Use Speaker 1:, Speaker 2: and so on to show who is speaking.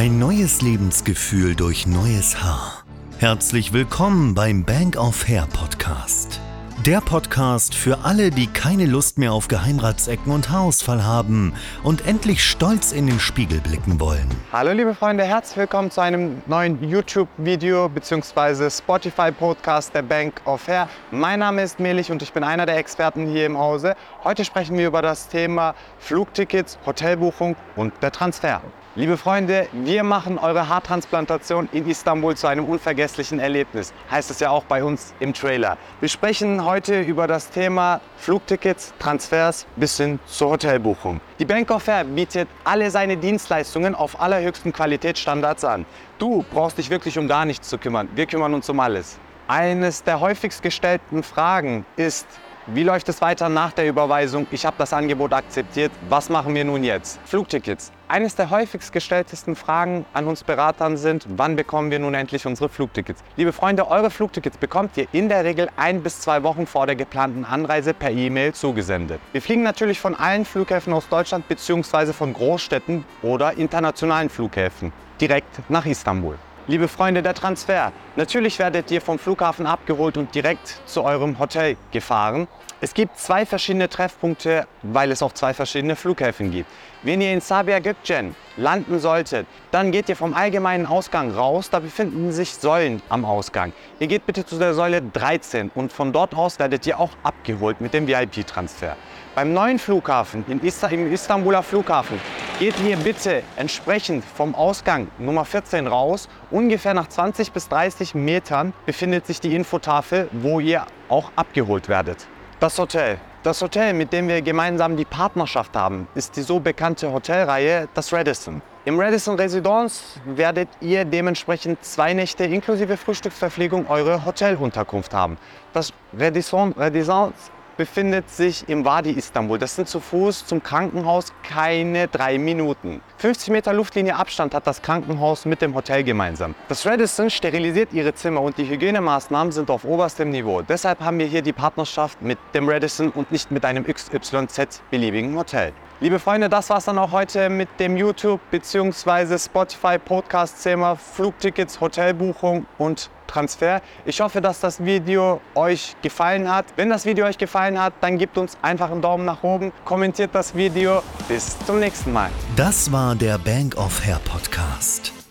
Speaker 1: Ein neues Lebensgefühl durch neues Haar. Herzlich willkommen beim Bank of Hair Podcast. Der Podcast für alle, die keine Lust mehr auf Geheimratsecken und Haarausfall haben und endlich stolz in den Spiegel blicken wollen.
Speaker 2: Hallo liebe Freunde, herzlich willkommen zu einem neuen YouTube-Video bzw. Spotify-Podcast der Bank of Hair. Mein Name ist Melich und ich bin einer der Experten hier im Hause. Heute sprechen wir über das Thema Flugtickets, Hotelbuchung und der Transfer. Liebe Freunde, wir machen eure Haartransplantation in Istanbul zu einem unvergesslichen Erlebnis. Heißt es ja auch bei uns im Trailer. Wir sprechen heute über das Thema Flugtickets, Transfers bis hin zur Hotelbuchung. Die Bank of Fair bietet alle seine Dienstleistungen auf allerhöchsten Qualitätsstandards an. Du brauchst dich wirklich um gar nichts zu kümmern. Wir kümmern uns um alles. Eines der häufigst gestellten Fragen ist, wie läuft es weiter nach der Überweisung? Ich habe das Angebot akzeptiert. Was machen wir nun jetzt? Flugtickets. Eines der häufigst gestelltesten Fragen an uns Beratern sind, wann bekommen wir nun endlich unsere Flugtickets? Liebe Freunde, eure Flugtickets bekommt ihr in der Regel ein bis zwei Wochen vor der geplanten Anreise per E-Mail zugesendet. Wir fliegen natürlich von allen Flughäfen aus Deutschland bzw. von Großstädten oder internationalen Flughäfen direkt nach Istanbul. Liebe Freunde der Transfer, natürlich werdet ihr vom Flughafen abgeholt und direkt zu eurem Hotel gefahren. Es gibt zwei verschiedene Treffpunkte, weil es auch zwei verschiedene Flughäfen gibt. Wenn ihr in Sabiha Gökçen landen solltet, dann geht ihr vom allgemeinen Ausgang raus. Da befinden sich Säulen am Ausgang. Ihr geht bitte zu der Säule 13 und von dort aus werdet ihr auch abgeholt mit dem VIP-Transfer. Beim neuen Flughafen, im Istanbuler Flughafen, geht ihr bitte entsprechend vom Ausgang Nummer 14 raus. Ungefähr nach 20 bis 30 Metern befindet sich die Infotafel, wo ihr auch abgeholt werdet. Das Hotel. Das Hotel, mit dem wir gemeinsam die Partnerschaft haben, ist die so bekannte Hotelreihe, das Radisson. Im Radisson Residence werdet ihr dementsprechend zwei Nächte inklusive Frühstücksverpflegung eure Hotelunterkunft haben. Das Radisson Residence befindet sich im Wadi Istanbul. Das sind zu Fuß zum Krankenhaus keine drei Minuten. 50 Meter Luftlinie Abstand hat das Krankenhaus mit dem Hotel gemeinsam. Das Radisson sterilisiert ihre Zimmer und die Hygienemaßnahmen sind auf oberstem Niveau. Deshalb haben wir hier die Partnerschaft mit dem Radisson und nicht mit einem XYZ beliebigen Hotel. Liebe Freunde, das war es dann auch heute mit dem YouTube bzw. Spotify Podcast Thema Flugtickets, Hotelbuchung und Transfer. Ich hoffe, dass das Video euch gefallen hat. Wenn das Video euch gefallen hat, dann gebt uns einfach einen Daumen nach oben, kommentiert das Video. Bis zum nächsten Mal.
Speaker 1: Das war der Bank of Hair Podcast.